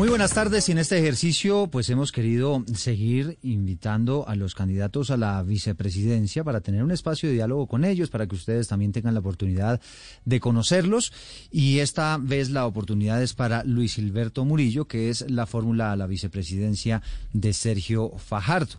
Muy buenas tardes. Y en este ejercicio pues hemos querido seguir invitando a los candidatos a la vicepresidencia para tener un espacio de diálogo con ellos, para que ustedes también tengan la oportunidad de conocerlos. Y esta vez la oportunidad es para Luis Gilberto Murillo, que es la fórmula a la vicepresidencia de Sergio Fajardo,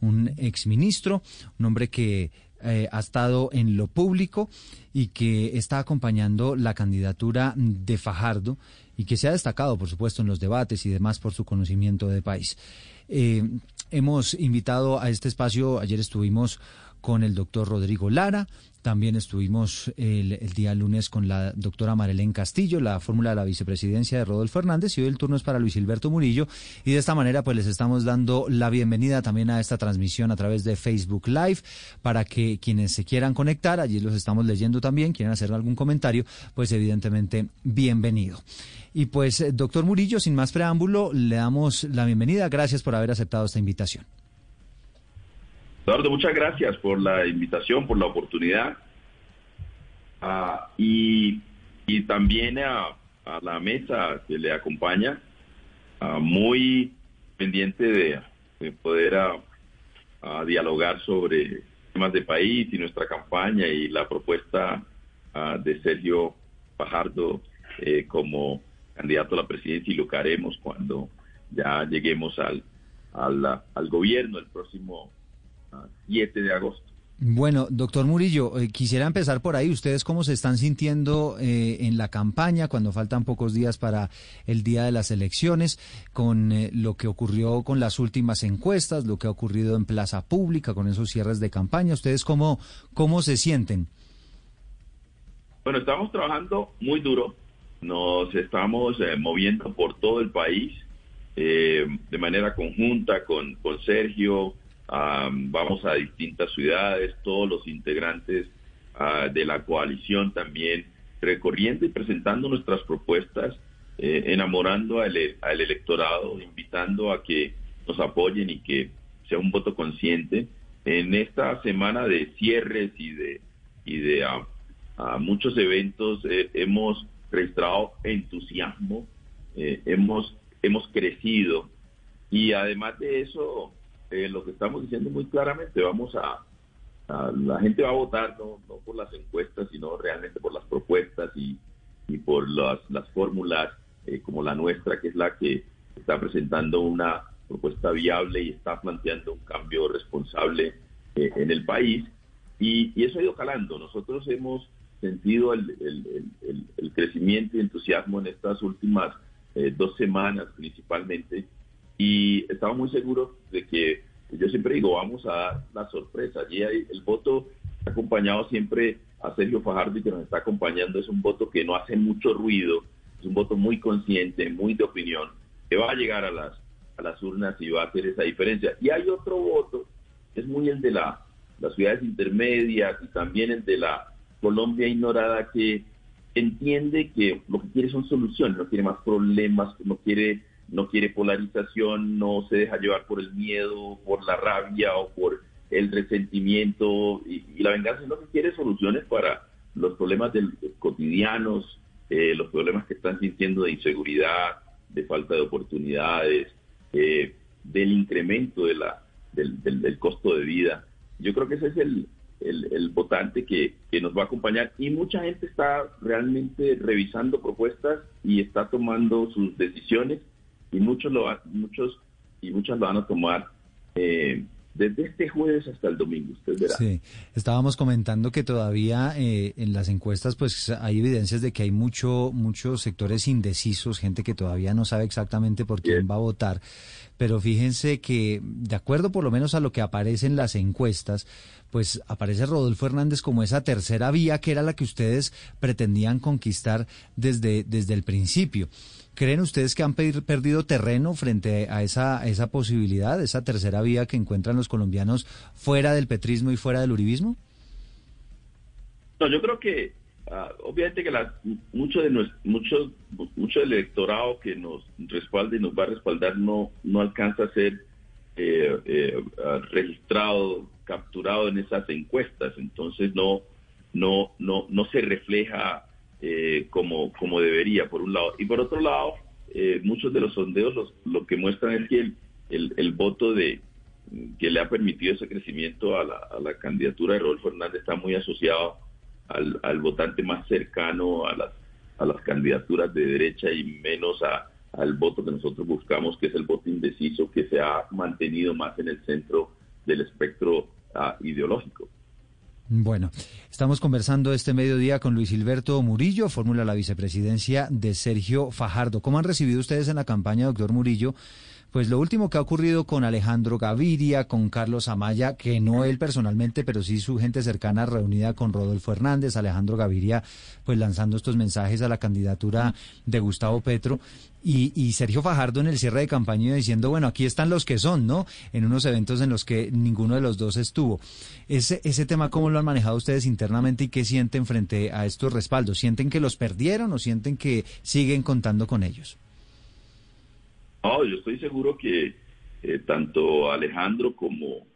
un exministro, un hombre que eh, ha estado en lo público y que está acompañando la candidatura de Fajardo y que se ha destacado, por supuesto, en los debates y demás por su conocimiento de país. Eh, hemos invitado a este espacio, ayer estuvimos con el doctor Rodrigo Lara, también estuvimos el, día lunes con la doctora Marilén Castillo, la fórmula de la vicepresidencia de Rodolfo Fernández, y hoy el turno es para Luis Gilberto Murillo. Y de esta manera, pues les estamos dando la bienvenida también a esta transmisión a través de Facebook Live, para que quienes se quieran conectar, allí los estamos leyendo también, quieren hacer algún comentario, pues evidentemente bienvenido. Y pues, doctor Murillo, sin más preámbulo, le damos la bienvenida. Gracias por haber aceptado esta invitación. Eduardo, muchas gracias por la invitación, por la oportunidad. Ah, y, también a, la mesa que le acompaña, ah, muy pendiente de, poder ah, dialogar sobre temas de país y nuestra campaña y la propuesta de Sergio Fajardo eh, como candidato a la presidencia y lo que haremos cuando ya lleguemos al, al, al gobierno el próximo 7 de agosto. Bueno, doctor Murillo, eh, quisiera empezar por ahí. ¿Ustedes cómo se están sintiendo eh, en la campaña cuando faltan pocos días para el día de las elecciones, con eh, lo que ocurrió con las últimas encuestas, lo que ha ocurrido en plaza pública con esos cierres de campaña? ¿Ustedes cómo, cómo se sienten? Bueno, estamos trabajando muy duro. Nos estamos moviendo por todo el país de manera conjunta con, con Sergio, vamos a distintas ciudades, todos los integrantes ah, de la coalición también recorriendo y presentando nuestras propuestas, eh, enamorando al, electorado, invitando a que nos apoyen y que sea un voto consciente. En esta semana de cierres y de, y de ah, muchos eventos eh, hemos registrado entusiasmo, eh, hemos, hemos crecido y además de eso eh, lo que estamos diciendo muy claramente, vamos a, la gente va a votar no, no por las encuestas, sino realmente por las propuestas y, y por las, las fórmulas eh, como la nuestra, que es la que está presentando una propuesta viable y está planteando un cambio responsable eh, en el país. Y, y, eso ha ido calando. Nosotros hemos sentido el, el, el, crecimiento y entusiasmo en estas últimas dos semanas principalmente y estamos muy seguros de que, yo siempre digo, vamos a dar la sorpresa. Y el voto acompañado siempre a Sergio Fajardo que nos está acompañando es un voto que no hace mucho ruido, es un voto muy consciente, muy de opinión, que va a llegar a las, a las urnas y va a hacer esa diferencia. Y hay otro voto, es muy el de la, las ciudades intermedias y también el de la Colombia ignorada que entiende que lo que quiere son soluciones, no quiere más problemas, no quiere no quiere polarización, no se deja llevar por el miedo, por la rabia o por el resentimiento. Y, la venganza, sino que quiere soluciones para los problemas del, cotidianos, eh, los problemas que están sintiendo de inseguridad, de falta de oportunidades, eh, del incremento de la, del, del, costo de vida. Yo creo que ese es el, el, votante que, que, nos va a acompañar. Y mucha gente está realmente revisando propuestas y está tomando sus decisiones y muchos lo muchos y muchas lo van a tomar eh, desde este jueves hasta el domingo, usted verá. Sí, estábamos comentando que todavía eh, en las encuestas pues hay evidencias de que hay mucho, muchos sectores indecisos, gente que todavía no sabe exactamente por quién va a votar, pero fíjense que de acuerdo por lo menos a lo que aparece en las encuestas, pues aparece Rodolfo Hernández como esa tercera vía que era la que ustedes pretendían conquistar desde, desde el principio. ¿Creen ustedes que han perdido terreno frente a esa, esa posibilidad, esa tercera vía que encuentran los colombianos fuera del petrismo y fuera del uribismo? No, yo creo que ah, obviamente que mucho de mucho, mucho del electorado que nos respalda y nos va a respaldar no, no alcanza a ser eh, eh, registrado, capturado en esas encuestas, entonces no, no, no, no se refleja eh, como, como debería, por un lado. Y por otro lado, eh, muchos de los sondeos lo que muestran es que el, el, voto de que le ha permitido ese crecimiento a la, a la candidatura de Rodolfo Hernández está muy asociado al, al, votante más cercano a las, a las candidaturas de derecha y menos a, al voto que nosotros buscamos, que es el voto indeciso, que se ha mantenido más en el centro del espectro uh, ideológico. Bueno, estamos conversando este mediodía con Luis Hilberto Murillo, fórmula la vicepresidencia de Sergio Fajardo. ¿Cómo han recibido ustedes en la campaña, doctor Murillo? Pues lo último que ha ocurrido con Alejandro Gaviria, con Carlos Amaya, que no él personalmente, pero sí su gente cercana reunida con Rodolfo Hernández, Alejandro Gaviria, pues lanzando estos mensajes a la candidatura de Gustavo Petro. Y, Sergio Fajardo en el cierre de campaña diciendo, bueno, aquí están los que son, ¿no? En unos eventos en los que ninguno de los dos estuvo. Ese, ese tema, ¿cómo lo han manejado ustedes internamente y qué sienten frente a estos respaldos? ¿Sienten que los perdieron o sienten que siguen contando con ellos? No, yo estoy seguro que eh, tanto Alejandro como,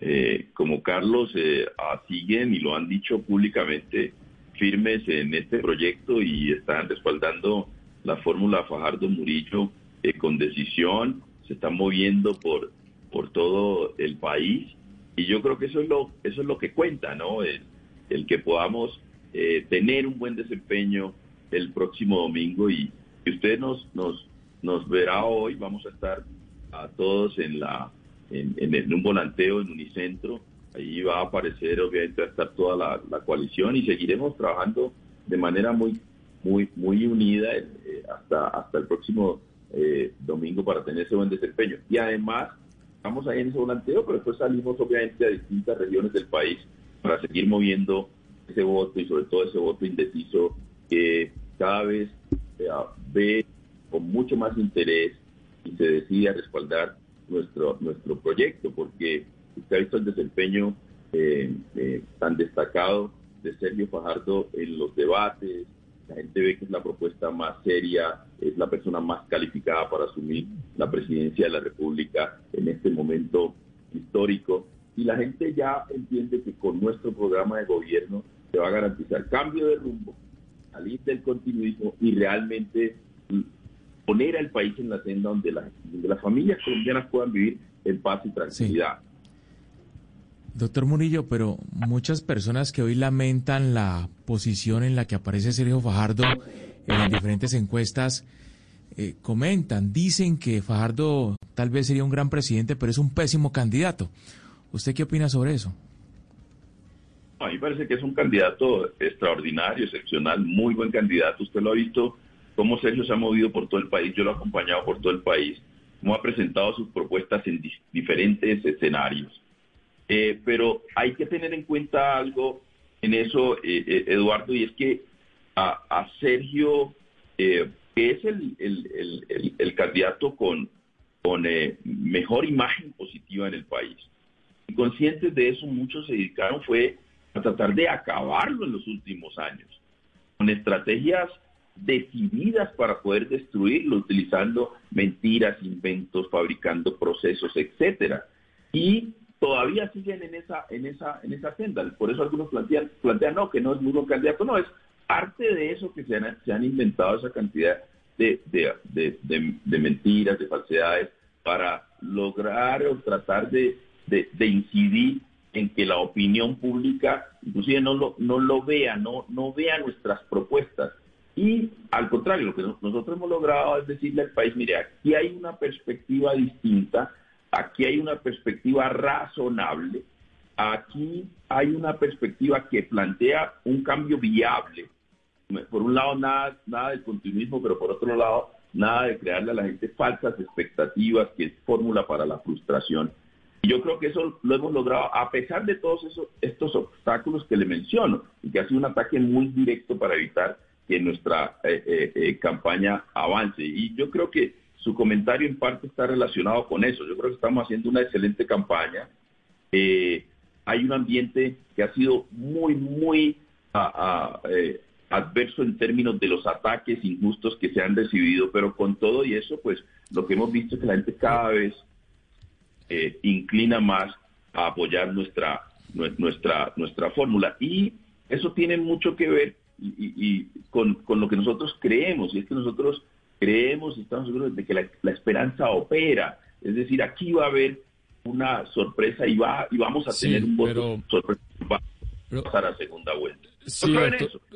eh, como Carlos eh, siguen y lo han dicho públicamente firmes en este proyecto y están respaldando la fórmula Fajardo Murillo con decisión, se están moviendo por, por todo el país y yo creo que eso es lo, eso es lo que cuenta, ¿no? El, que podamos tener un buen desempeño el próximo domingo y que ustedes nos, nos, nos verá hoy. Vamos a estar a todos en la en, un volanteo en Unicentro. Ahí va a aparecer, obviamente, va a estar toda la, coalición y seguiremos trabajando de manera muy muy muy unida eh, hasta hasta el próximo eh, domingo para tener ese buen desempeño. Y además, estamos ahí en ese volanteo, pero después salimos obviamente a distintas regiones del país para seguir moviendo ese voto y sobre todo ese voto indeciso que cada vez eh, ve con mucho más interés y se decide a respaldar nuestro, nuestro proyecto, porque usted ha visto el desempeño eh, eh, tan destacado de Sergio Fajardo en los debates, la gente ve que es la propuesta más seria, es la persona más calificada para asumir la presidencia de la República en este momento histórico. Y la gente ya entiende que con nuestro programa de gobierno se va a garantizar cambio de rumbo, salir del continuismo y realmente poner al país en la senda donde, las familias colombianas puedan vivir en paz y tranquilidad. Doctor Murillo, pero muchas personas que hoy lamentan la posición en la que aparece Sergio Fajardo en las diferentes encuestas, eh, comentan, dicen que Fajardo tal vez sería un gran presidente, pero es un pésimo candidato. ¿Usted qué opina sobre eso? A mí me parece que es un candidato extraordinario, excepcional, muy buen candidato. Usted lo ha visto cómo Sergio se ha movido por todo el país, yo lo he acompañado por todo el país, cómo ha presentado sus propuestas en diferentes escenarios. Eh, pero hay que tener en cuenta algo en eso, eh, eh, Eduardo, y es que a, Sergio, que es el, candidato con, con mejor imagen positiva en el país, y conscientes de eso, muchos se dedicaron fue a tratar de acabarlo en los últimos años, con estrategias decididas para poder destruirlo, utilizando mentiras, inventos, fabricando procesos, etcétera. Y todavía siguen en esa, en esa, en esa senda. Por eso algunos plantean, plantean no, que no es buen candidato, no, es parte de eso que se han, se han inventado esa cantidad de, de, de, mentiras, de falsedades, para lograr o tratar de, incidir en que la opinión pública inclusive no lo, no lo vea, no, no vea nuestras propuestas. Y al contrario, lo que nosotros hemos logrado es decirle al país, mire, aquí hay una perspectiva distinta, aquí hay una perspectiva razonable, aquí hay una perspectiva que plantea un cambio viable. Por un lado, nada, nada del continuismo, pero por otro lado, nada de crearle a la gente falsas expectativas, que es fórmula para la frustración. Y yo creo que eso lo hemos logrado a pesar de todos esos, estos obstáculos que le menciono, y que ha sido un ataque muy directo para evitar que nuestra eh, eh, eh, campaña avance. Y yo creo que su comentario en parte está relacionado con eso. Yo creo que estamos haciendo una excelente campaña. hay un ambiente que ha sido muy, muy adverso en términos de los ataques injustos que se han recibido, pero con todo y eso, pues lo que hemos visto es que la gente cada vez inclina más a apoyar nuestra, nuestra, nuestra fórmula. Y eso tiene mucho que ver y, con, lo que nosotros creemos, y es que nosotros creemos y estamos seguros de que la, esperanza opera. Es decir, aquí va a haber una sorpresa y va y vamos a tener un voto sorpresa pasar a segunda vuelta. Sí,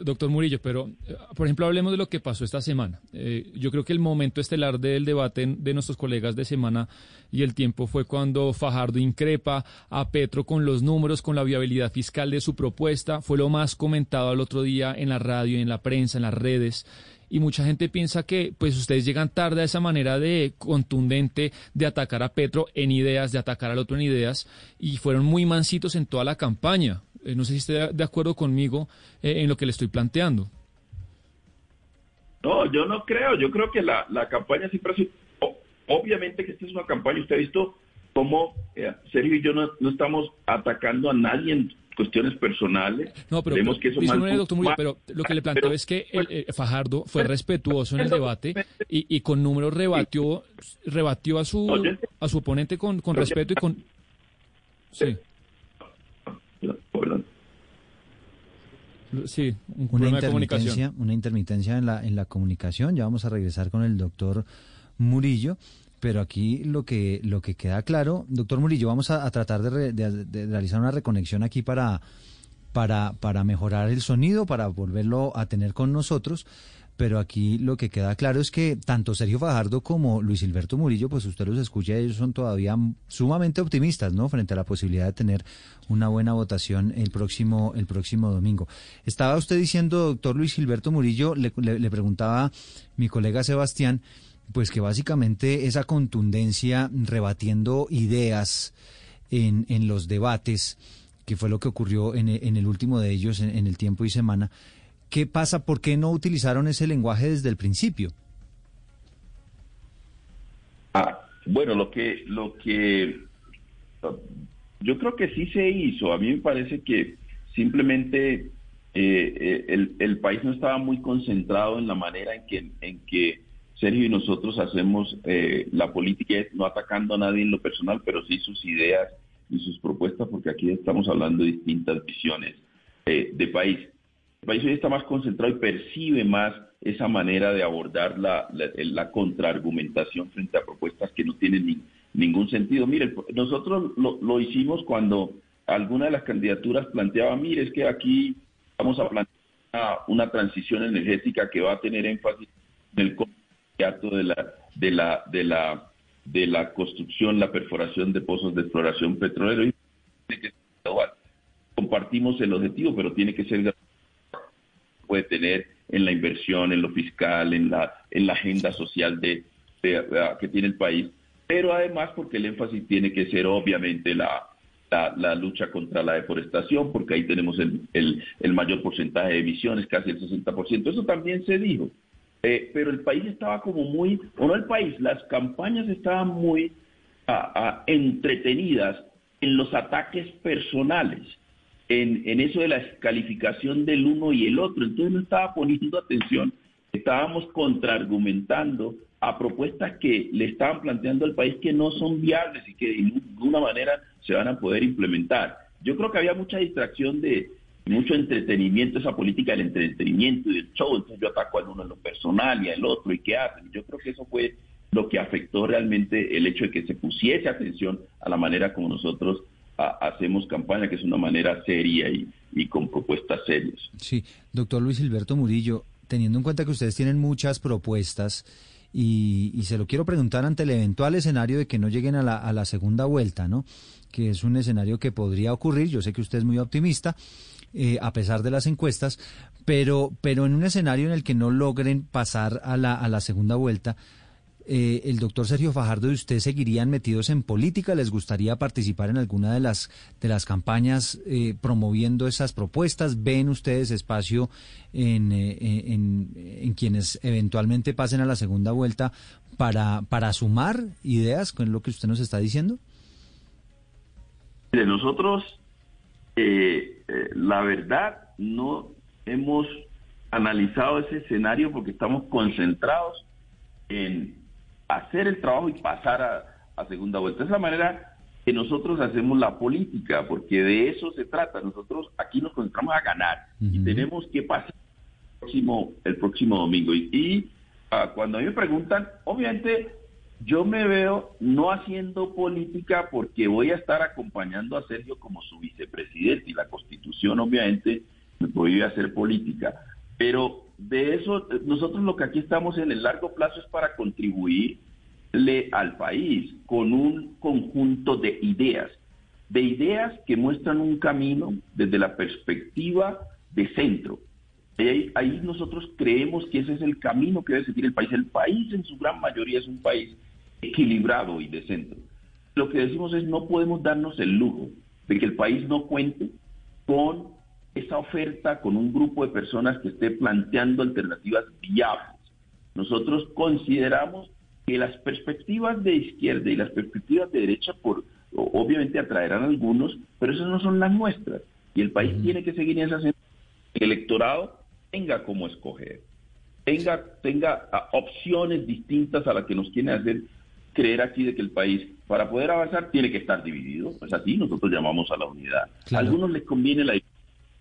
doctor, Murillo, pero eh, por ejemplo hablemos de lo que pasó esta semana. Eh, yo creo que el momento estelar del debate de nuestros colegas de semana y el tiempo fue cuando Fajardo increpa a Petro con los números, con la viabilidad fiscal de su propuesta. Fue lo más comentado al otro día en la radio, en la prensa, en las redes y mucha gente piensa que pues ustedes llegan tarde a esa manera de contundente de atacar a Petro en ideas, de atacar al otro en ideas y fueron muy mansitos en toda la campaña. Eh, no sé si esté de acuerdo conmigo eh, en lo que le estoy planteando. No, yo no creo. Yo creo que la, campaña siempre ha sido... Obviamente que esta es una campaña. Usted ha visto cómo eh, Sergio y yo no, estamos atacando a nadie en cuestiones personales. No, pero, que eso pero lo que le planteo es que el, Fajardo fue respetuoso en el debate y, con números rebatió rebatió a su a su oponente con, con respeto y con sí Sí, una intermitencia, una intermitencia en la, en la comunicación. Ya vamos a regresar con el doctor Murillo. Pero aquí lo que, lo que queda claro, doctor Murillo, vamos a, tratar de, realizar una reconexión aquí para, para, para mejorar el sonido, para volverlo a tener con nosotros pero aquí lo que queda claro es que tanto Sergio Fajardo como Luis Hilberto Murillo, pues usted los escucha, ellos son todavía sumamente optimistas, ¿no? Frente a la posibilidad de tener una buena votación el próximo, el próximo domingo. Estaba usted diciendo, doctor Luis Gilberto Murillo, le, preguntaba mi colega Sebastián, pues que básicamente esa contundencia rebatiendo ideas en, en los debates, que fue lo que ocurrió en, en el último de ellos, en el tiempo y semana, ¿Qué pasa? ¿Por qué no utilizaron ese lenguaje desde el principio? Ah, bueno, lo que, lo que yo creo que sí se hizo. A mí me parece que simplemente eh, eh, el, país no estaba muy concentrado en la manera en que, en que Sergio y nosotros hacemos eh, la política, no atacando a nadie en lo personal, pero sí sus ideas y sus propuestas, porque aquí estamos hablando de distintas visiones de país el país hoy está más concentrado y percibe más esa manera de abordar la, la, contraargumentación frente a propuestas que no tienen ningún sentido. Mire, nosotros lo, hicimos cuando alguna de las candidaturas planteaba, mire, es que aquí vamos a plantear una, transición energética que va a tener énfasis en el de la, de la, de la, de la construcción, la perforación de pozos de exploración petrolero. Y compartimos el objetivo, pero tiene que ser puede tener en la inversión, en lo fiscal, en la, en la agenda social de, que tiene el país, pero además porque el énfasis tiene que ser obviamente la, la, lucha contra la deforestación, porque ahí tenemos el, el, mayor porcentaje de emisiones, casi el 60%. Eso también se dijo. Eh, pero el país estaba como muy, o no el país, las campañas estaban muy entretenidas en los ataques personales en, eso de la calificación del uno y el otro. Entonces no estaba poniendo atención, estábamos contraargumentando a propuestas que le estaban planteando al país que no son viables y que de ninguna manera se van a poder implementar. Yo creo que había mucha distracción de mucho entretenimiento, esa política del entretenimiento y del show, entonces yo ataco al uno en lo personal y al otro y qué hacen. Yo creo que eso fue lo que afectó realmente el hecho de que se pusiese atención a la manera como nosotros hacemos campaña, que es una manera seria y, con propuestas serias. Sí, doctor Luis Gilberto Murillo, teniendo en cuenta que ustedes tienen muchas propuestas y, se lo quiero preguntar ante el eventual escenario de que no lleguen a la, a la segunda vuelta, ¿no? Que es un escenario que podría ocurrir. Yo sé que usted es muy optimista. Eh, a pesar de las encuestas, pero, pero en un escenario en el que no logren pasar a la, a la segunda vuelta, eh, el doctor Sergio Fajardo y usted seguirían metidos en política? ¿Les gustaría participar en alguna de las, de las campañas eh, promoviendo esas propuestas? ¿Ven ustedes espacio en, en, en, quienes eventualmente pasen a la segunda vuelta para, para sumar ideas con lo que usted nos está diciendo? De nosotros eh, eh, la verdad no hemos analizado ese escenario porque estamos concentrados en hacer el trabajo y pasar a, segunda vuelta. Es la manera que nosotros hacemos la política, porque de eso se trata. Nosotros aquí nos concentramos a ganar y tenemos que pasar el próximo, el próximo domingo. Y, ah, cuando a mí me preguntan, obviamente yo me veo no haciendo política porque voy a estar acompañando a Sergio como su vicepresidente y la constitución obviamente me prohíbe hacer política. Pero de eso, nosotros lo que aquí estamos en el largo plazo es para contribuirle al país con un conjunto de ideas, de ideas que muestran un camino desde la perspectiva de centro. Ahí, ahí nosotros creemos que ese es el camino que debe seguir el país. El país en su gran mayoría es un país equilibrado y de centro. Lo que decimos es no podemos darnos el lujo de que el país no cuente con esa oferta, con un grupo de personas que esté planteando alternativas viables. Nosotros consideramos que las perspectivas de izquierda y las perspectivas de derecha, por, obviamente atraerán a algunos, pero esas no son las nuestras. Y el país tiene que seguir en esa el electorado tenga como escoger, tenga, tenga ah, opciones distintas a las que nos quieren hacer creer aquí de que el país, para poder avanzar, tiene que estar dividido. Es así, nosotros llamamos a la unidad. A algunos les conviene la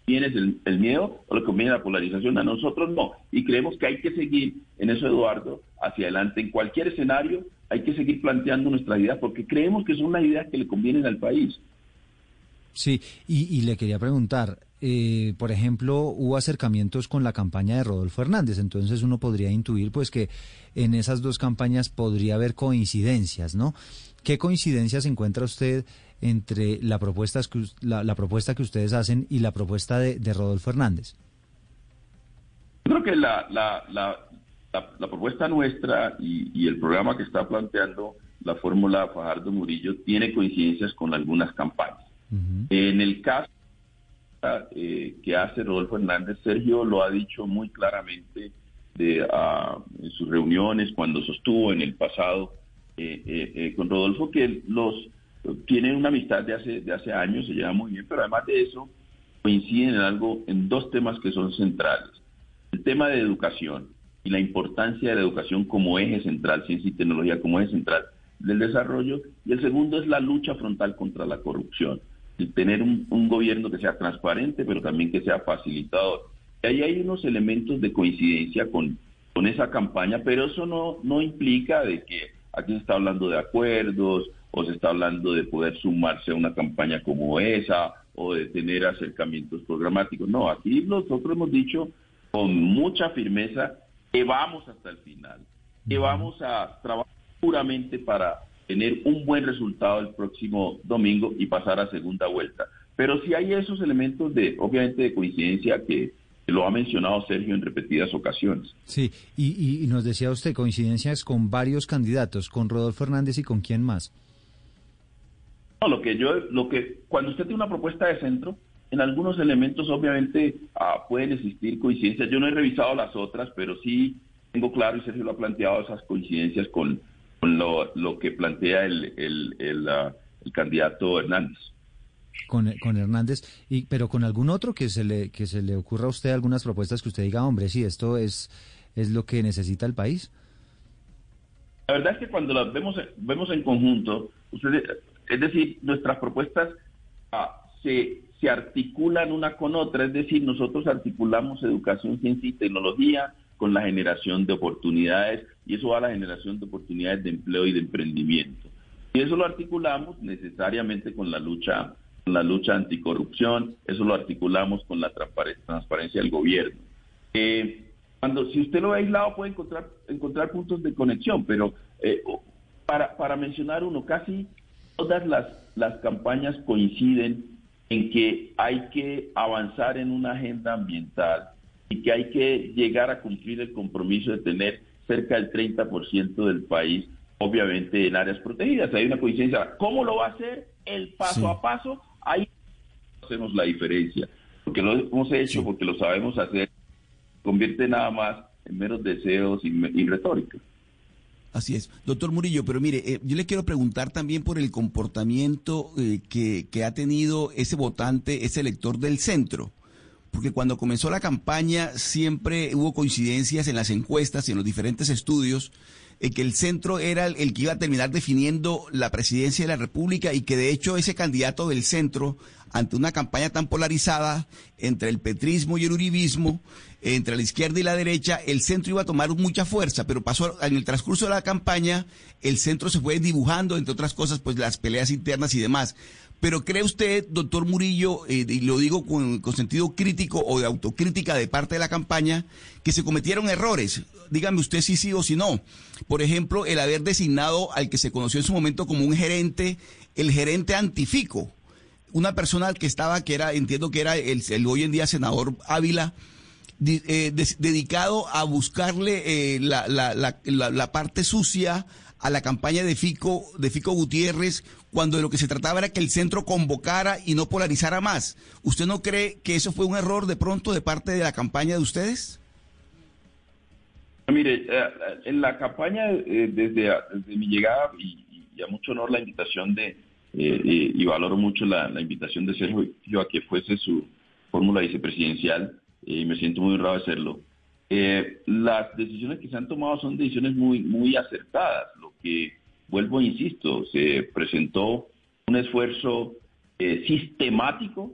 viene el, el, miedo o les conviene la polarización, a nosotros no. Y creemos que hay que seguir en eso, Eduardo, hacia adelante. En cualquier escenario hay que seguir planteando nuestras ideas porque creemos que son las ideas que le convienen al país. Sí, y, y le quería preguntar, eh, por ejemplo, hubo acercamientos con la campaña de Rodolfo Hernández, entonces uno podría intuir pues que en esas dos campañas podría haber coincidencias, ¿no? ¿Qué coincidencias encuentra usted entre la propuesta que, la, propuesta que ustedes hacen y la propuesta de, Rodolfo Hernández? Creo que la, la, propuesta nuestra y, el programa que está planteando la fórmula Fajardo Murillo tiene coincidencias con algunas campañas. En el caso eh, que hace Rodolfo Hernández, Sergio lo ha dicho muy claramente de, ah, en sus reuniones cuando sostuvo en el pasado eh, eh, con Rodolfo que los tienen una amistad de hace, de hace años, se lleva muy bien, pero además de eso coinciden en algo, en dos temas que son centrales. El tema de educación y la importancia de la educación como eje central, ciencia y tecnología como eje central del desarrollo, y el segundo es la lucha frontal contra la corrupción tener un, gobierno que sea transparente, pero también que sea facilitador. Y ahí hay unos elementos de coincidencia con, con esa campaña, pero eso no, no implica de que aquí se está hablando de acuerdos o se está hablando de poder sumarse a una campaña como esa o de tener acercamientos programáticos. No, aquí nosotros hemos dicho con mucha firmeza que vamos hasta el final, que vamos a trabajar puramente para tener un buen resultado el próximo domingo y pasar a segunda vuelta. Pero si hay esos elementos de, obviamente, de coincidencia que, lo ha mencionado Sergio en repetidas ocasiones. Sí, y, y, nos decía usted coincidencias con varios candidatos, con Rodolfo Hernández y con quién más. No, lo que yo, lo que, cuando usted tiene una propuesta de centro, en algunos elementos obviamente ah, pueden existir coincidencias. Yo no he revisado las otras, pero sí tengo claro, y Sergio lo ha planteado, esas coincidencias con lo, lo que plantea el, el, el, ah, candidato Hernández. Con, con, Hernández, y, pero con algún otro que se le que se le ocurra a usted algunas propuestas que usted diga, hombre, sí, esto es es lo que necesita el país. La verdad es que cuando las vemos vemos en conjunto, ustedes, es decir, nuestras propuestas ah, se se articulan una con otra, es decir, nosotros articulamos educación, ciencia y tecnología, con la generación de oportunidades y eso va a la generación de oportunidades de empleo y de emprendimiento. Y eso lo articulamos necesariamente con la lucha con la lucha anticorrupción, eso lo articulamos con la transparencia del gobierno. Eh, cuando si usted lo ve aislado puede encontrar, encontrar puntos de conexión, pero eh, para, para mencionar uno, casi todas las, las campañas coinciden en que hay que avanzar en una agenda ambiental y que hay que llegar a cumplir el compromiso de tener cerca del 30% del país, obviamente en áreas protegidas. Hay una coincidencia. ¿Cómo lo va a hacer? El paso a paso, ahí hacemos la diferencia. Porque lo hemos hecho, porque lo sabemos hacer, convierte nada más en menos deseos y, retórica. Así es. Doctor Murillo, pero mire, eh, yo le quiero preguntar también por el comportamiento eh, que, que, ha tenido ese votante, ese elector del centro porque cuando comenzó la campaña siempre hubo coincidencias en las encuestas y en los diferentes estudios en que el centro era el, que iba a terminar definiendo la presidencia de la República y que de hecho ese candidato del centro, ante una campaña tan polarizada entre el petrismo y el uribismo, entre la izquierda y la derecha, el centro iba a tomar mucha fuerza, pero pasó en el transcurso de la campaña, el centro se fue dibujando, entre otras cosas, pues las peleas internas y demás. Pero ¿cree usted, doctor Murillo, eh, y lo digo con, sentido crítico o de autocrítica de parte de la campaña, que se cometieron errores? Dígame usted si sí o si no. Por ejemplo, el haber designado al que se conoció en su momento como un gerente, el gerente antifico, una persona que estaba, que era, entiendo que era el, hoy en día senador Ávila, eh, dedicado a buscarle eh, la, la, parte sucia a la campaña de Fico, de Fico Gutiérrez, cuando de lo que se trataba era que el centro convocara y no polarizara más. ¿Usted no cree que eso fue un error de pronto de parte de la campaña de ustedes? Mire, eh, en la campaña eh, desde, mi llegada y, a mucho honor la invitación de, eh, y valoro mucho la, invitación de Sergio a que fuese su fórmula vicepresidencial y me siento muy honrado de. Eh, las decisiones que se han tomado son decisiones muy, muy acertadas. Lo que, vuelvo, e insisto, se presentó un esfuerzo eh, sistemático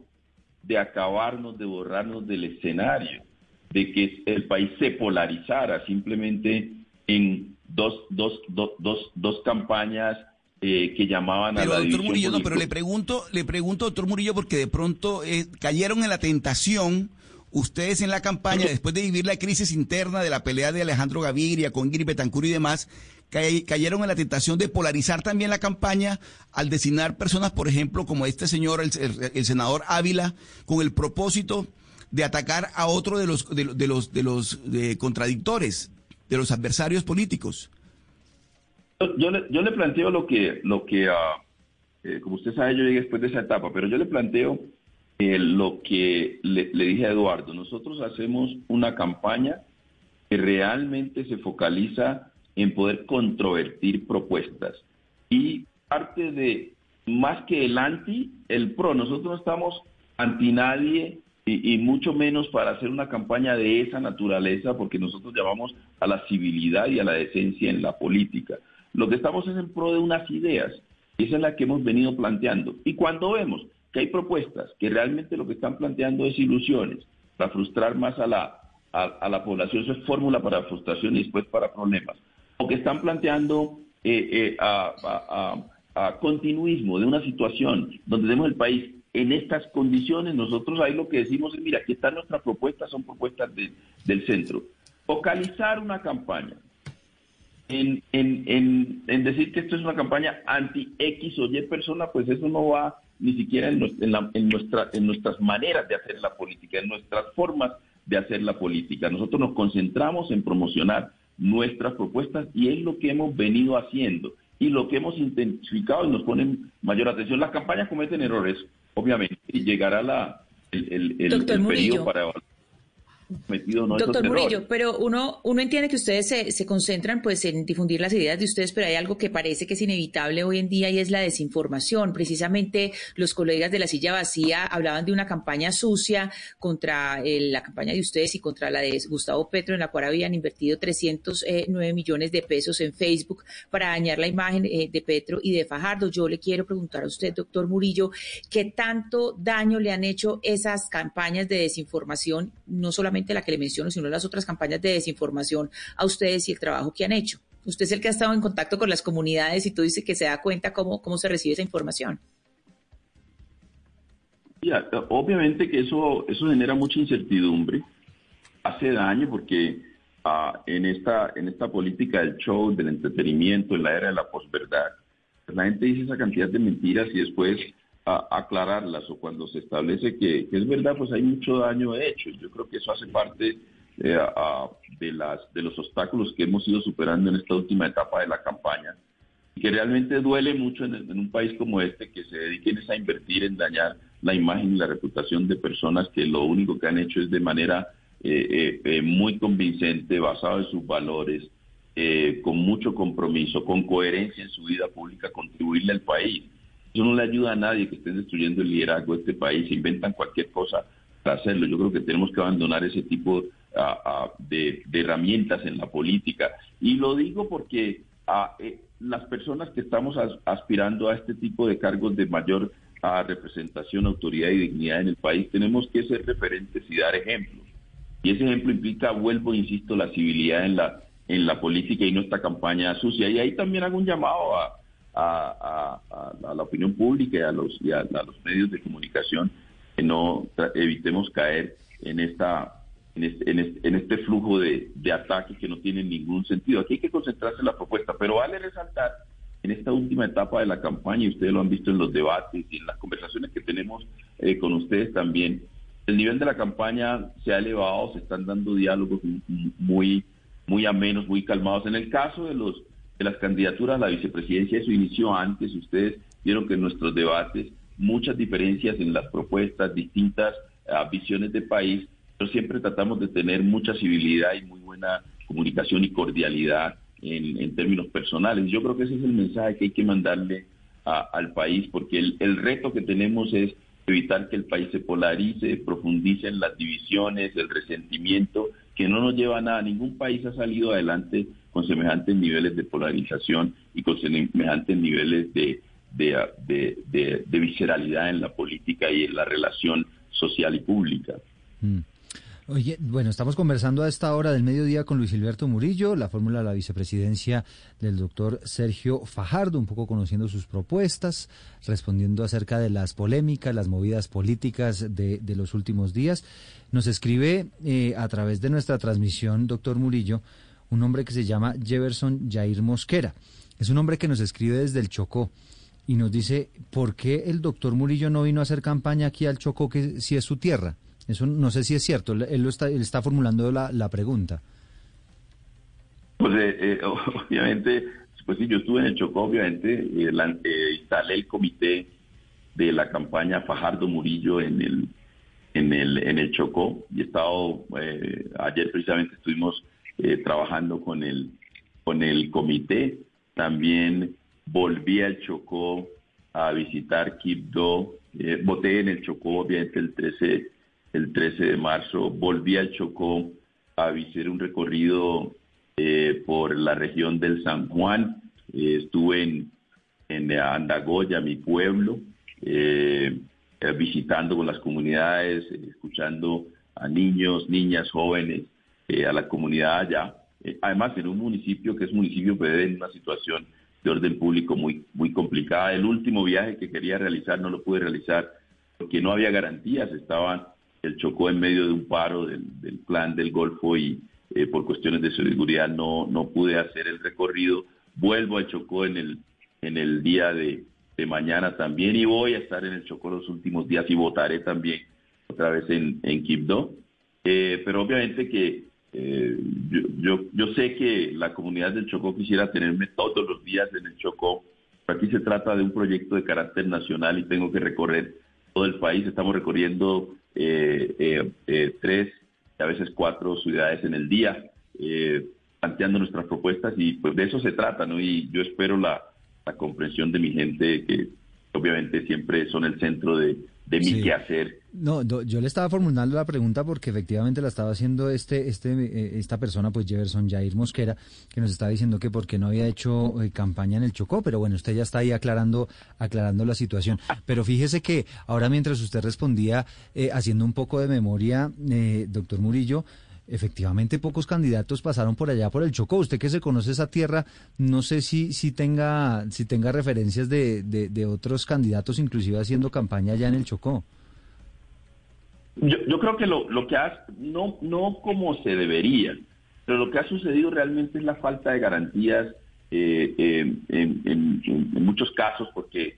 de acabarnos, de borrarnos del escenario, de que el país se polarizara simplemente en dos, dos, dos, dos, dos campañas eh, que llamaban a la doctor Murillo, no, pero le pregunto, le pregunto, doctor Murillo, porque de pronto cayeron en la tentación ustedes en la campaña, después de vivir la crisis interna de la pelea de Alejandro Gaviria con Ingrid Betancourt y demás, cayeron en la tentación de polarizar también la campaña al designar personas, por ejemplo, como este señor, el, senador Ávila, con el propósito de atacar a otro de los de, los de los contradictores, de los adversarios políticos. Yo le, yo le planteo lo que lo que ah, eh, como usted sabe yo llegué después de esa etapa, pero yo le planteo eh, lo que le, dije a Eduardo, nosotros hacemos una campaña que realmente se focaliza en poder controvertir propuestas. Y parte de, más que el anti, el pro, nosotros no estamos anti nadie y, y, mucho menos para hacer una campaña de esa naturaleza, porque nosotros llamamos a la civilidad y a la decencia en la política. Lo que estamos es en pro de unas ideas, y esa es la que hemos venido planteando. Y cuando vemos que hay propuestas que realmente lo que están planteando es ilusiones para frustrar más a la, a, la población, eso es fórmula para frustración y después para problemas, o que están planteando eh, eh, a, continuismo de una situación donde tenemos el país en estas condiciones, nosotros ahí lo que decimos es, mira, aquí están nuestras propuestas, son propuestas del centro. Focalizar una campaña en, en, en, decir que esto es una campaña anti-X o Y persona, pues eso no va ni siquiera en, en, nuestra, en nuestras maneras de hacer la política, en nuestras formas de hacer la política. Nosotros nos concentramos en promocionar nuestras propuestas y es lo que hemos venido haciendo y lo que hemos intensificado y nos ponen mayor atención. Las campañas cometen errores, obviamente, y llegará la, el, el, periodo para evaluar Doctor Murillo, pero uno, uno entiende que ustedes se, se, concentran pues en difundir las ideas de ustedes, pero hay algo que parece que es inevitable hoy en día y es la desinformación. Precisamente los colegas de la silla vacía hablaban de una campaña sucia contra la campaña de ustedes y contra la de Gustavo Petro, en la cual habían invertido 309 eh, millones de pesos en Facebook para dañar la imagen eh, de Petro y de Fajardo. Yo le quiero preguntar a usted, doctor Murillo, ¿qué tanto daño le han hecho esas campañas de desinformación, no solamente la que le menciono, sino las otras campañas de desinformación a ustedes y el trabajo que han hecho. Usted es el que ha estado en contacto con las comunidades y tú dices que se da cuenta cómo, cómo se recibe esa información. obviamente que eso, eso genera mucha incertidumbre, hace daño porque en, esta, en esta política del show, del entretenimiento, en la era de la posverdad, la gente dice esa cantidad de mentiras y después aclararlas o cuando se establece que, es verdad, pues hay mucho daño hecho. Yo creo que eso hace parte eh, de, las, de los obstáculos que hemos ido superando en esta última etapa de la campaña y que realmente duele mucho en, un país como este que se dediquen a invertir en dañar la imagen y la reputación de personas que lo único que han hecho es de manera eh, eh, muy convincente, basado en sus valores, con mucho compromiso, con coherencia en su vida pública, contribuirle al país. Eso no le ayuda a nadie que estén destruyendo el liderazgo de este país, se inventan cualquier cosa para hacerlo. Yo creo que tenemos que abandonar ese tipo de, herramientas en la política. Y lo digo porque eh, las personas que estamos aspirando a este tipo de cargos de mayor representación, autoridad y dignidad en el país, tenemos que ser referentes y dar ejemplos. Y ese ejemplo implica, vuelvo, insisto, la civilidad en la, en la política y no esta campaña sucia. Y ahí también hago un llamado a, a, la opinión pública y a los, a, los medios de comunicación que no evitemos caer en esta en este, en este, flujo de, de, ataques que no tienen ningún sentido. Aquí hay que concentrarse en la propuesta, pero vale resaltar en esta última etapa de la campaña, y ustedes lo han visto en los debates y en las conversaciones que tenemos eh, con ustedes también, el nivel de la campaña se ha elevado, se están dando diálogos muy, muy amenos, muy calmados. En el caso de los las candidaturas a la vicepresidencia, eso inició antes, ustedes vieron que en nuestros debates muchas diferencias en las propuestas, distintas ah, visiones de país, pero siempre tratamos de tener mucha civilidad y muy buena comunicación y cordialidad en, términos personales. Yo creo que ese es el mensaje que hay que mandarle al país, porque el reto que tenemos es evitar que el país se polarice, profundice en las divisiones, el resentimiento, que no nos lleva a nada. Ningún país ha salido adelante con semejantes niveles de polarización y con semejantes niveles de, de, visceralidad en la política y en la relación social y pública. Mm. Oye, bueno, estamos conversando a esta hora del mediodía con Luis Alberto Murillo, la fórmula de la vicepresidencia del doctor Sergio Fajardo, un poco conociendo sus propuestas, respondiendo acerca de las polémicas, las movidas políticas de, de los últimos días. Nos escribe eh, a través de nuestra transmisión, doctor Murillo, un hombre que se llama Jefferson Jair Mosquera. Es un hombre que nos escribe desde el Chocó y nos dice, ¿por qué el doctor Murillo no vino a hacer campaña aquí al Chocó, que si es su tierra? Eso no sé si es cierto, él, lo está, él está formulando la, la pregunta. Pues eh, eh, obviamente, pues sí, yo estuve en el Chocó, obviamente, eh, instalé el comité de la campaña Fajardo Murillo en el en el en el Chocó y he estado ayer precisamente estuvimos eh, trabajando con el, con el comité. También volví al Chocó a visitar Quibdó. Eh, voté en el Chocó, obviamente, el 13, el 13 de marzo. Volví al Chocó a hacer un recorrido eh, por la región del San Juan. estuve en, en Andagoya, mi pueblo, visitando con las comunidades, escuchando a niños, niñas, jóvenes eh, a la comunidad allá. Eh, además, en un municipio que es municipio puede en una situación de orden público muy, muy complicada. El último viaje que quería realizar no lo pude realizar porque no había garantías. Estaba el Chocó en medio de un paro del, plan del Golfo y eh, por cuestiones de seguridad no, no pude hacer el recorrido. Vuelvo al Chocó en el, en el día de, mañana también y voy a estar en el Chocó los últimos días y votaré también otra vez en, en Quibdó. pero obviamente que eh, yo, yo, sé que la comunidad del Chocó quisiera tenerme todos los días en el Chocó, pero aquí se trata de un proyecto de carácter nacional y tengo que recorrer todo el país. Estamos recorriendo eh, eh, eh tres, a veces cuatro ciudades en el día, planteando nuestras propuestas y pues de eso se trata, ¿no? Y yo espero la, la comprensión de mi gente que obviamente siempre son el centro de, de mi quehacer. No, yo le estaba formulando la pregunta porque efectivamente la estaba haciendo este, este, eh, esta persona, pues Jefferson Jair Mosquera, que nos estaba diciendo que porque no había hecho eh, campaña en el Chocó, pero bueno, usted ya está ahí aclarando, aclarando la situación. Pero fíjese que ahora mientras usted respondía, eh, haciendo un poco de memoria, doctor Murillo, efectivamente pocos candidatos pasaron por allá por el Chocó. Usted que se conoce esa tierra, no sé si, si tenga, si tenga referencias de, de, otros candidatos, inclusive haciendo campaña allá en el Chocó. Yo, creo que lo, lo que hace, no, no como se debería, Pero lo que ha sucedido realmente es la falta de garantías eh, en, muchos casos, porque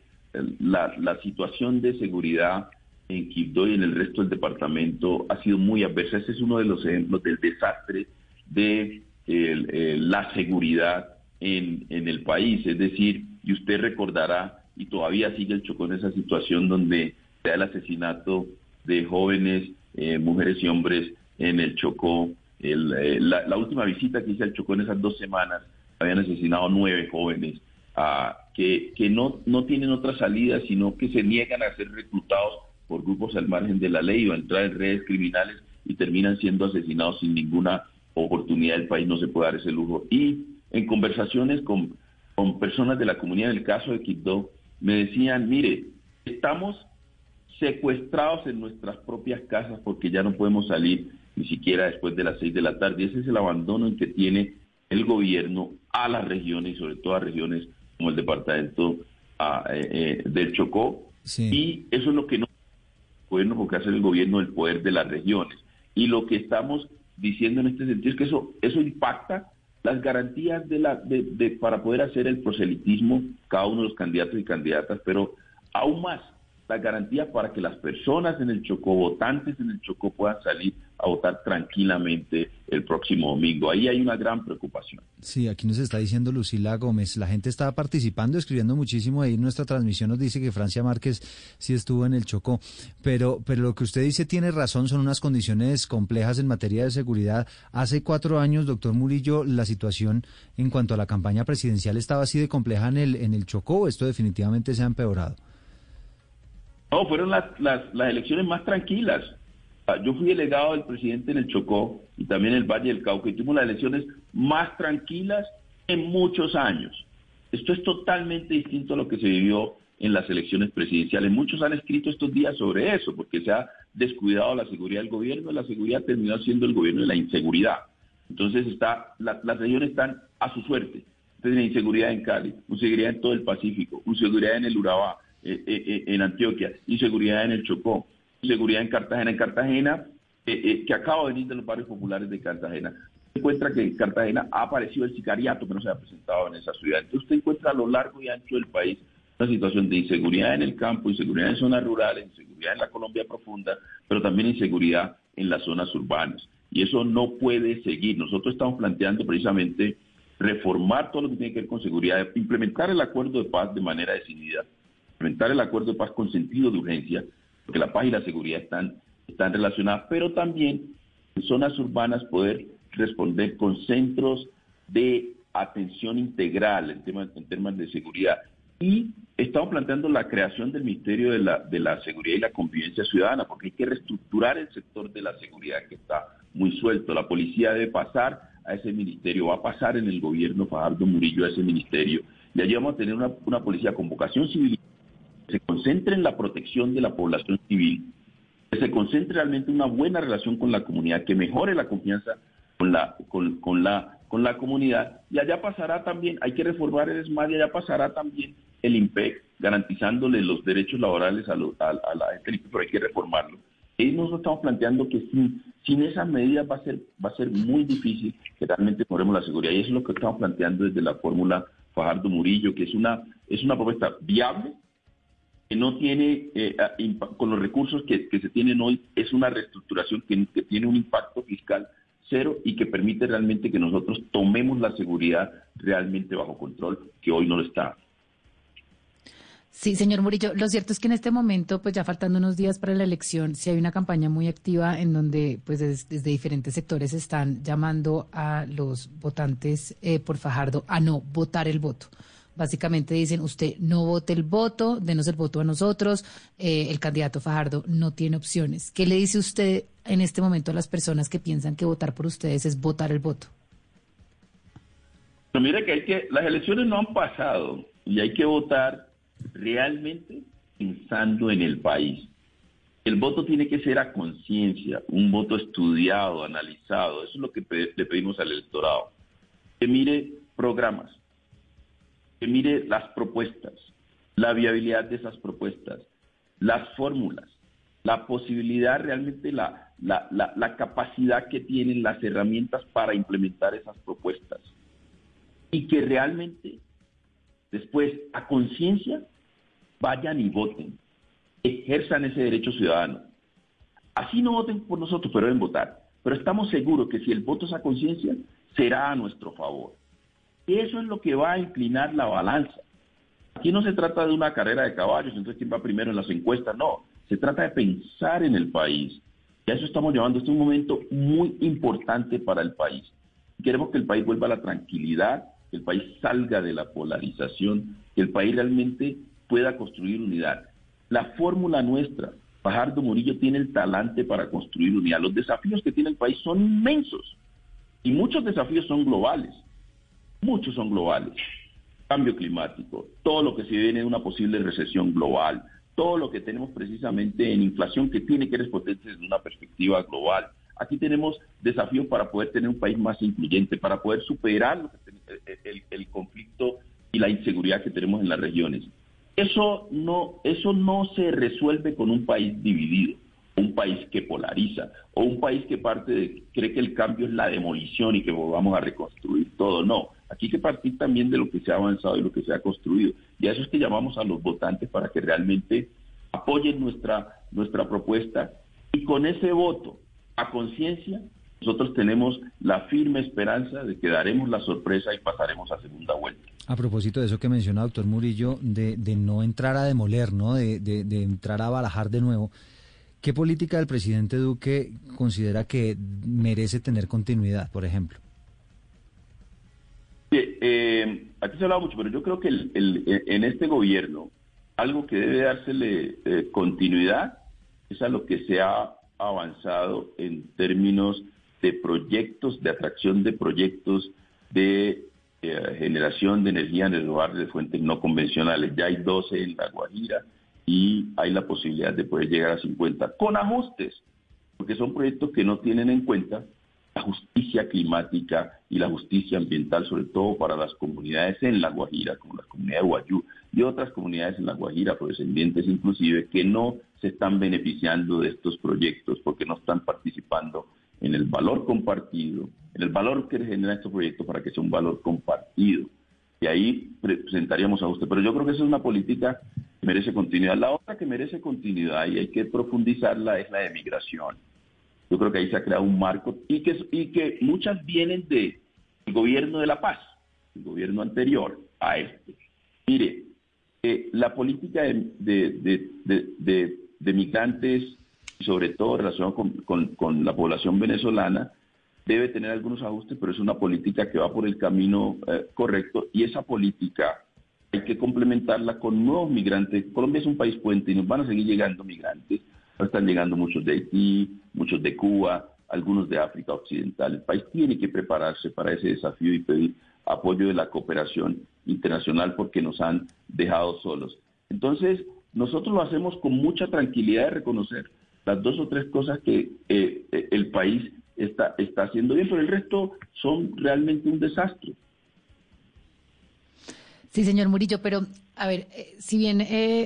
la, situación de seguridad en Quibdó y en el resto del departamento ha sido muy adversa. Ese es uno de los ejemplos del desastre de la seguridad en, el país. Es decir, y usted recordará, y todavía sigue el Chocó en esa situación donde se da el asesinato de jóvenes, eh, mujeres y hombres en el Chocó. Eh, la, última visita que hice al Chocó en esas dos semanas, habían asesinado nueve jóvenes ah, que, que no, no tienen otra salida, sino que se niegan a ser reclutados por grupos al margen de la ley o entrar en redes criminales y terminan siendo asesinados sin ninguna oportunidad. El país no se puede dar ese lujo. Y en conversaciones con, con personas de la comunidad, en el caso de Quito, me decían, mire, estamos secuestrados en nuestras propias casas porque ya no podemos salir ni siquiera después de las seis de la tarde. Ese es el abandono en que tiene el gobierno a las regiones y sobre todo a regiones como el departamento eh, eh, del Chocó. Y eso es lo que no bueno porque hace el gobierno del poder de las regiones. Y lo que estamos diciendo en este sentido es que eso, eso impacta las garantías de la, de, para poder hacer el proselitismo cada uno de los candidatos y candidatas, pero aún más las garantías para que las personas en el Chocó, votantes en el Chocó, puedan salir a votar tranquilamente el próximo domingo. Ahí hay una gran preocupación. Sí, aquí nos está diciendo Lucila Gómez. La gente está participando, escribiendo muchísimo. Ahí nuestra transmisión nos dice que Francia Márquez sí estuvo en el Chocó. Pero, pero lo que usted dice tiene razón, son unas condiciones complejas en materia de seguridad. Hace cuatro años, doctor Murillo, la situación en cuanto a la campaña presidencial estaba así de compleja en el, en el Chocó. Esto definitivamente se ha empeorado. No, fueron las, las, las elecciones más tranquilas. Yo fui delegado del presidente en el Chocó y también en el Valle del Cauca y tuvimos las elecciones más tranquilas en muchos años. Esto es totalmente distinto a lo que se vivió en las elecciones presidenciales. Muchos han escrito estos días sobre eso, porque se ha descuidado la seguridad del gobierno y la seguridad terminó siendo el gobierno de la inseguridad. Entonces está, las regiones están a su suerte. Tienen inseguridad en Cali, inseguridad en todo el Pacífico, inseguridad en el Urabá, eh, eh, eh, en Antioquia, inseguridad en el Chocó, inseguridad en Cartagena. En Cartagena, que acaba de venir de los barrios populares de Cartagena, encuentra que en Cartagena ha aparecido el sicariato que no se ha presentado en esa ciudad. Entonces usted encuentra a lo largo y ancho del país una situación de inseguridad en el campo, inseguridad en zonas rurales, inseguridad en la Colombia profunda, pero también inseguridad en las zonas urbanas. Y eso no puede seguir. Nosotros estamos planteando precisamente reformar todo lo que tiene que ver con seguridad, implementar el acuerdo de paz de manera decidida, implementar el acuerdo de paz con sentido de urgencia, porque la paz y la seguridad están, están relacionadas, pero también en zonas urbanas poder responder con centros de atención integral en temas, en temas de seguridad. Y estamos planteando la creación del Ministerio de la, de la Seguridad y la Convivencia Ciudadana, porque hay que reestructurar el sector de la seguridad que está muy suelto. La policía debe pasar a ese ministerio, va a pasar en el gobierno Fajardo Murillo a ese ministerio. Y allí vamos a tener una, una policía con vocación civil se concentre en la protección de la población civil, que se concentre realmente en una buena relación con la comunidad, que mejore la confianza con la, con, la, con la comunidad. Y allá pasará también, hay que reformar el ESMAD y allá pasará también el IMPEC, garantizándole los derechos laborales a, la gente, pero hay que reformarlo. Y nosotros estamos planteando que sin, sin esas medidas va a ser va a ser muy difícil que realmente mejoremos la seguridad. Y eso es lo que estamos planteando desde la fórmula Fajardo Murillo, que es una, es una propuesta viable, no tiene, eh, con los recursos que, se tienen hoy, es una reestructuración que, tiene un impacto fiscal cero y que permite realmente que nosotros tomemos la seguridad realmente bajo control, que hoy no lo está. Sí, señor Murillo, lo cierto es que en este momento, pues ya faltando unos días para la elección, sí hay una campaña muy activa en donde, pues desde, diferentes sectores están llamando a los votantes eh, por Fajardo a no votar el voto. Básicamente dicen, usted no vote el voto, denos el voto a nosotros, eh, el candidato Fajardo no tiene opciones. ¿Qué le dice usted en este momento a las personas que piensan que votar por ustedes es votar el voto? Que, que las elecciones no han pasado y hay que votar realmente pensando en el país. El voto tiene que ser a conciencia, un voto estudiado, analizado. Eso es lo que le pedimos al electorado. Que mire programas, que mire las propuestas, la viabilidad de esas propuestas, las fórmulas, la posibilidad realmente, la, la, la, capacidad que tienen, las herramientas para implementar esas propuestas. Y que realmente después, a conciencia, vayan y voten, ejerzan ese derecho ciudadano. Así no voten por nosotros, pero deben votar. Pero estamos seguros que si el voto es a conciencia, será a nuestro favor. Eso es lo que va a inclinar la balanza. Aquí no se trata de una carrera de caballos, entonces quién va primero en las encuestas, no. Se trata de pensar en el país. Y a eso estamos llevando. Este es un momento muy importante para el país. Queremos que el país vuelva a la tranquilidad, que el país salga de la polarización, que el país realmente pueda construir unidad. La fórmula nuestra, Fajardo Murillo tiene el talante para construir unidad. Los desafíos que tiene el país son inmensos y muchos desafíos son globales. Muchos son globales. Cambio climático, todo lo que se viene de una posible recesión global, todo lo que tenemos precisamente en inflación que tiene que responder desde una perspectiva global. Aquí tenemos desafíos para poder tener un país más incluyente, para poder superar el, conflicto y la inseguridad que tenemos en las regiones. Eso no, eso no se resuelve con un país dividido, un país que polariza, o un país que parte de, cree que el cambio es la demolición y que vamos a reconstruir todo. No, aquí hay que partir también de lo que se ha avanzado y lo que se ha construido. Y a eso es que llamamos a los votantes para que realmente apoyen nuestra, nuestra propuesta y con ese voto a conciencia nosotros tenemos la firme esperanza de que daremos la sorpresa y pasaremos a segunda vuelta. A propósito de eso que menciona doctor Murillo, de, no entrar a demoler, ¿no? De, de, entrar a barajar de nuevo, ¿qué política del presidente Duque considera que merece tener continuidad, por ejemplo? Eh, aquí se ha hablado mucho, pero yo creo que en este gobierno algo que debe dársele eh, continuidad es a lo que se ha avanzado en términos de proyectos, de atracción de proyectos de eh, generación de energía en el lugar de fuentes no convencionales. Ya hay 12 en La Guajira y hay la posibilidad de poder llegar a 50 con ajustes, porque son proyectos que no tienen en cuenta justicia climática y la justicia ambiental, sobre todo para las comunidades en La Guajira, como la comunidad de Guayú y otras comunidades en La Guajira, descendientes inclusive, que no se están beneficiando de estos proyectos porque no están participando en el valor compartido, en el valor que genera estos proyectos para que sea un valor compartido. Y ahí presentaríamos a usted. Pero yo creo que esa es una política que merece continuidad. La otra que merece continuidad y hay que profundizarla es la de migración. Yo creo que ahí se ha creado un marco y que, muchas vienen del gobierno de la paz, el gobierno anterior a este. Mire, eh, la política de, migrantes sobre todo relacionado con, la población venezolana, debe tener algunos ajustes, pero es una política que va por el camino eh, correcto y esa política hay que complementarla con nuevos migrantes. Colombia es un país puente y nos van a seguir llegando migrantes. Están llegando muchos de Haití, muchos de Cuba, algunos de África Occidental. El país tiene que prepararse para ese desafío y pedir apoyo de la cooperación internacional porque nos han dejado solos. Entonces, nosotros lo hacemos con mucha tranquilidad de reconocer las dos o tres cosas que eh, eh, el país está, está haciendo bien, pero el resto son realmente un desastre. Sí, señor Murillo, pero a ver, eh, si bien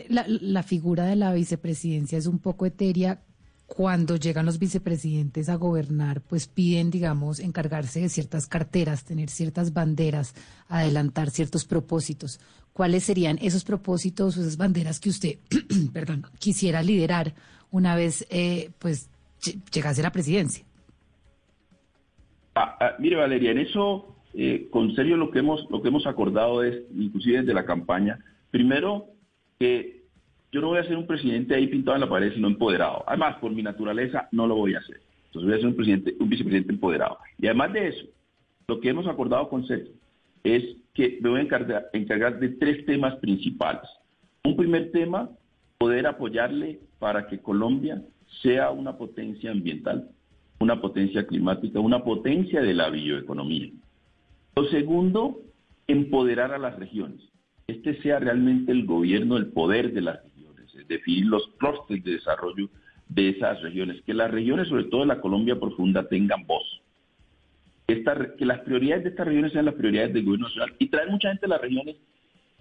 la, la, figura de la vicepresidencia es un poco etérea, cuando llegan los vicepresidentes a gobernar, pues piden, digamos, encargarse de ciertas carteras, tener ciertas banderas, adelantar ciertos propósitos. ¿Cuáles serían esos propósitos o esas banderas que usted, perdón, quisiera liderar una vez eh, pues llegase a la presidencia. Ah, ah, mire Valeria, en eso eh, con serio lo que hemos lo que hemos acordado es, inclusive desde la campaña, primero que yo no voy a ser un presidente ahí pintado en la pared, sino empoderado. Además, por mi naturaleza no lo voy a hacer. Entonces voy a ser un presidente, un vicepresidente empoderado. Y además de eso, lo que hemos acordado con Sergio es que me voy a encargar de tres temas principales. Un primer tema poder apoyarle para que Colombia sea una potencia ambiental, una potencia climática, una potencia de la bioeconomía. Lo segundo, empoderar a las regiones. Este sea realmente el gobierno, el poder de las regiones, es definir los clústeres de desarrollo de esas regiones, que las regiones, sobre todo la Colombia profunda, tengan voz. que las prioridades de estas regiones sean las prioridades del gobierno nacional y traer mucha gente a las regiones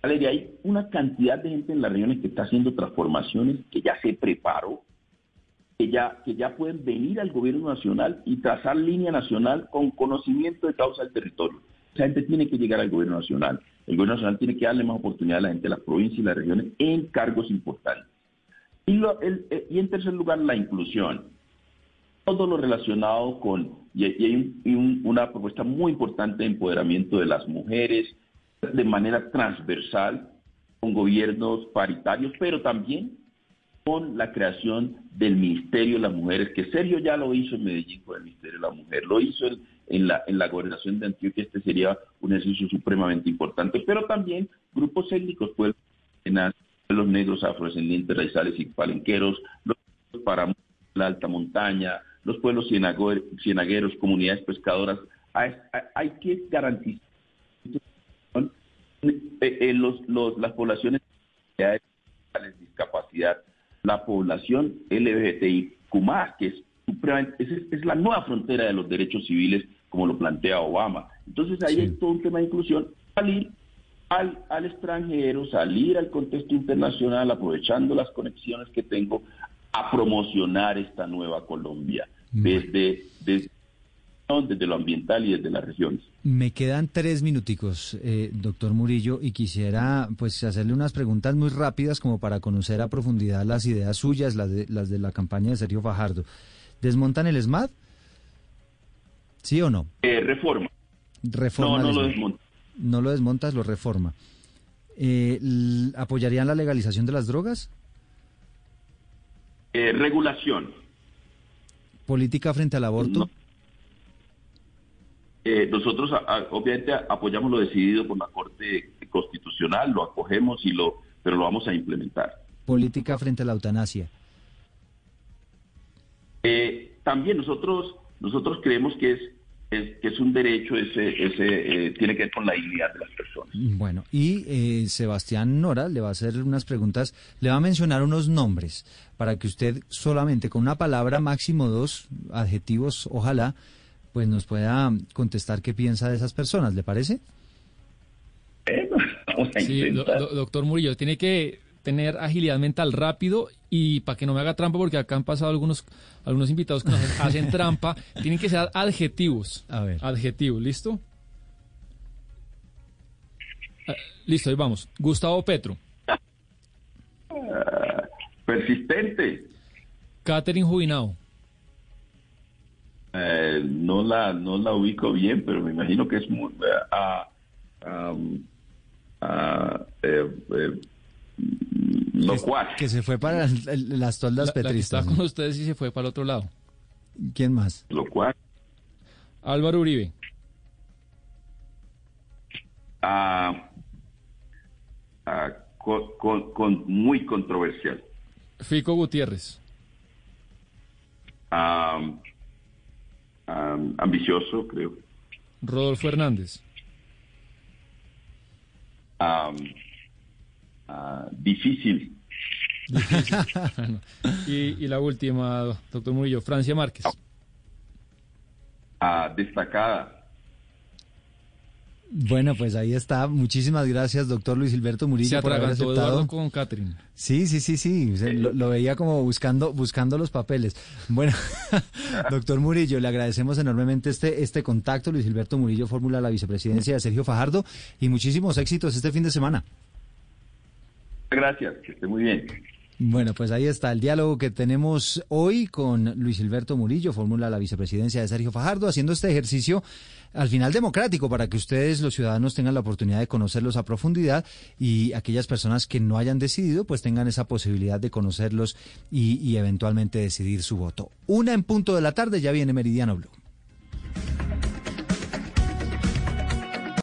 Valeria, hay una cantidad de gente en las regiones que está haciendo transformaciones, que ya se preparó, que ya, que ya pueden venir al gobierno nacional y trazar línea nacional con conocimiento de causa del territorio. Esa gente tiene que llegar al gobierno nacional. El gobierno nacional tiene que darle más oportunidad a la gente de las provincias y las regiones en cargos importantes. Y, eh, y en tercer lugar, la inclusión. Todo lo relacionado con, y, hay una propuesta muy importante de empoderamiento de las mujeres de manera transversal, con gobiernos paritarios, pero también con la creación del Ministerio de las Mujeres, que Sergio ya lo hizo en Medellín con el Ministerio de la Mujer, lo hizo en, la, en la gobernación de Antioquia, este sería un ejercicio supremamente importante, pero también grupos étnicos, pueblos los negros afrodescendientes, raizales y palenqueros, los para la alta montaña, los pueblos cienagueros, comunidades pescadoras, hay, que garantizar en eh, eh, los, los, las poblaciones de discapacidad la población LGBTIQ+, que es, es, la nueva frontera de los derechos civiles, como lo plantea Obama. Entonces ahí hay todo un tema de inclusión, salir al, al extranjero, salir al contexto internacional, aprovechando las conexiones que tengo, a promocionar esta nueva Colombia, desde, desde desde lo ambiental y desde las regiones. Me quedan tres minuticos, eh, doctor Murillo, y quisiera pues hacerle unas preguntas muy rápidas como para conocer a profundidad las ideas suyas, las de, las de la campaña de Sergio Fajardo. ¿Desmontan el SMAD? ¿Sí o no? Eh, reforma. Reforma. No, no lo desmonta. No lo desmontas, lo reforma. Eh, ¿Apoyarían la legalización de las drogas? regulación. ¿Política frente al aborto? Eh, nosotros obviamente apoyamos lo decidido por la Corte Constitucional, lo acogemos y lo, pero lo vamos a implementar. Política frente a la eutanasia. Eh, también nosotros nosotros creemos que es, que es un derecho ese ese eh, tiene que ver con la dignidad de las personas. Bueno y Sebastián Nora le va a hacer unas preguntas, le va a mencionar unos nombres para que usted solamente con una palabra máximo dos adjetivos, ojalá pues nos pueda contestar qué piensa de esas personas, ¿le parece? sí, doctor Murillo, tiene que tener agilidad mental rápido y para que no me haga trampa, porque acá han pasado algunos, algunos invitados que nos hacen trampa, tienen que ser adjetivos. A ver. Adjetivos, ¿listo? Ah, listo, ahí vamos. Gustavo Petro. persistente. Catherine Jubinao. Eh, no la no la ubico bien, pero me imagino que es muy uh, um, eh, eh, Que se fue para las toldas petristas. está con ustedes y se fue para el otro lado. ¿Quién más? Lo cual. Álvaro Uribe. Ah, ah, con, con, muy controversial. Fico Gutiérrez. Um, ambicioso, creo. Rodolfo Hernández. Ah, difícil. y, la última, doctor Murillo, Francia Márquez. Ah, destacada. Bueno, pues ahí está. Muchísimas gracias, doctor Luis Gilberto Murillo, por haber aceptado. con Catherine. Sí, sí, sí, sí. Lo, veía como buscando, buscando los papeles. Bueno, doctor Murillo, le agradecemos enormemente este, este contacto. Luis Gilberto Murillo fórmula la vicepresidencia de Sergio Fajardo y muchísimos éxitos este fin de semana. Gracias, que esté muy bien. Bueno, pues ahí está el diálogo que tenemos hoy con Luis Gilberto Murillo, fórmula la vicepresidencia de Sergio Fajardo, haciendo este ejercicio al final democrático para que ustedes, los ciudadanos, tengan la oportunidad de conocerlos a profundidad y aquellas personas que no hayan decidido, pues tengan esa posibilidad de conocerlos y, y eventualmente decidir su voto. Una en punto de la tarde, ya viene Meridiano Blue.